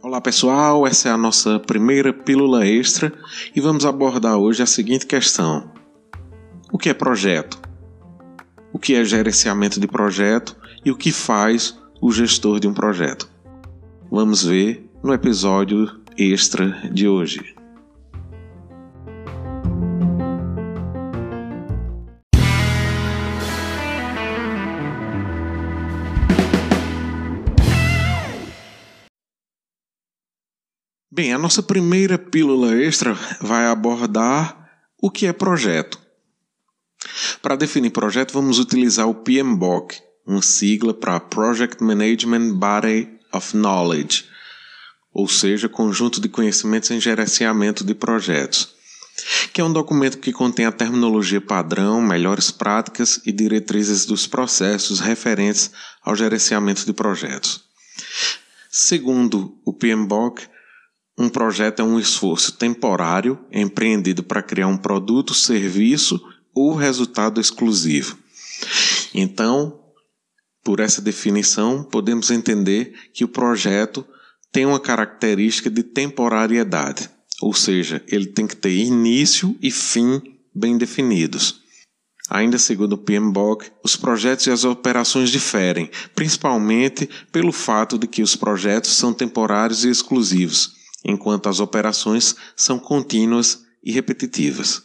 Olá pessoal, essa é a nossa primeira pílula extra e vamos abordar hoje a seguinte questão: O que é projeto? O que é gerenciamento de projeto e o que faz o gestor de um projeto? Vamos ver no episódio extra de hoje. Bem, a nossa primeira pílula extra vai abordar o que é projeto. Para definir projeto, vamos utilizar o PMBOK, uma sigla para Project Management Body of Knowledge, ou seja, conjunto de conhecimentos em gerenciamento de projetos, que é um documento que contém a terminologia padrão, melhores práticas e diretrizes dos processos referentes ao gerenciamento de projetos. Segundo o PMBOK, um projeto é um esforço temporário empreendido para criar um produto, serviço ou resultado exclusivo. Então, por essa definição, podemos entender que o projeto tem uma característica de temporariedade, ou seja, ele tem que ter início e fim bem definidos. Ainda segundo o PMBOK, os projetos e as operações diferem, principalmente pelo fato de que os projetos são temporários e exclusivos enquanto as operações são contínuas e repetitivas.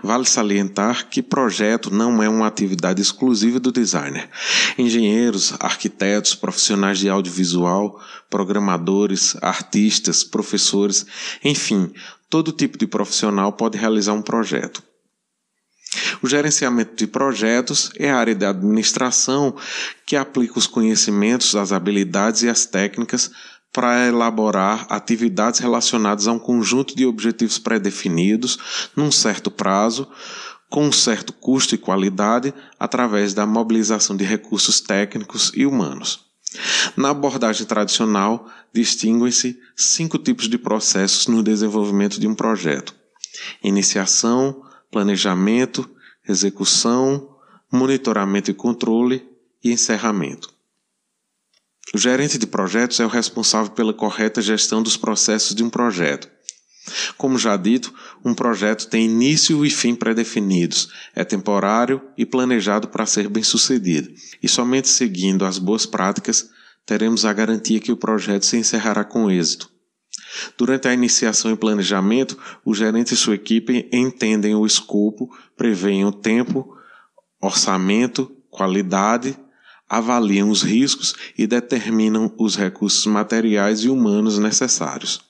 Vale salientar que projeto não é uma atividade exclusiva do designer. Engenheiros, arquitetos, profissionais de audiovisual, programadores, artistas, professores, enfim, todo tipo de profissional pode realizar um projeto. O gerenciamento de projetos é a área de administração que aplica os conhecimentos, as habilidades e as técnicas para elaborar atividades relacionadas a um conjunto de objetivos pré-definidos, num certo prazo, com um certo custo e qualidade, através da mobilização de recursos técnicos e humanos. Na abordagem tradicional, distinguem-se cinco tipos de processos no desenvolvimento de um projeto: iniciação, planejamento, execução, monitoramento e controle e encerramento. O gerente de projetos é o responsável pela correta gestão dos processos de um projeto. Como já dito, um projeto tem início e fim pré-definidos, é temporário e planejado para ser bem sucedido, e somente seguindo as boas práticas teremos a garantia que o projeto se encerrará com êxito. Durante a iniciação e planejamento, o gerente e sua equipe entendem o escopo, preveem o tempo, orçamento, qualidade avaliam os riscos e determinam os recursos materiais e humanos necessários.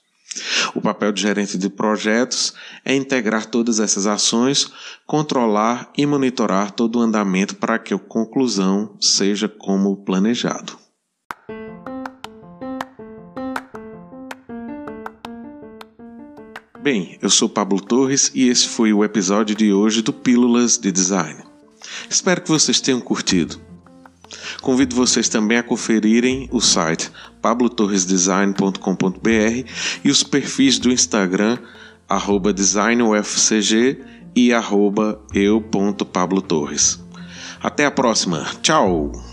O papel de gerente de projetos é integrar todas essas ações, controlar e monitorar todo o andamento para que a conclusão seja como planejado. Bem, eu sou Pablo Torres e esse foi o episódio de hoje do Pílulas de Design. Espero que vocês tenham curtido. Convido vocês também a conferirem o site pablotorresdesign.com.br e os perfis do Instagram designufcg e eu.pablotorres. Até a próxima. Tchau!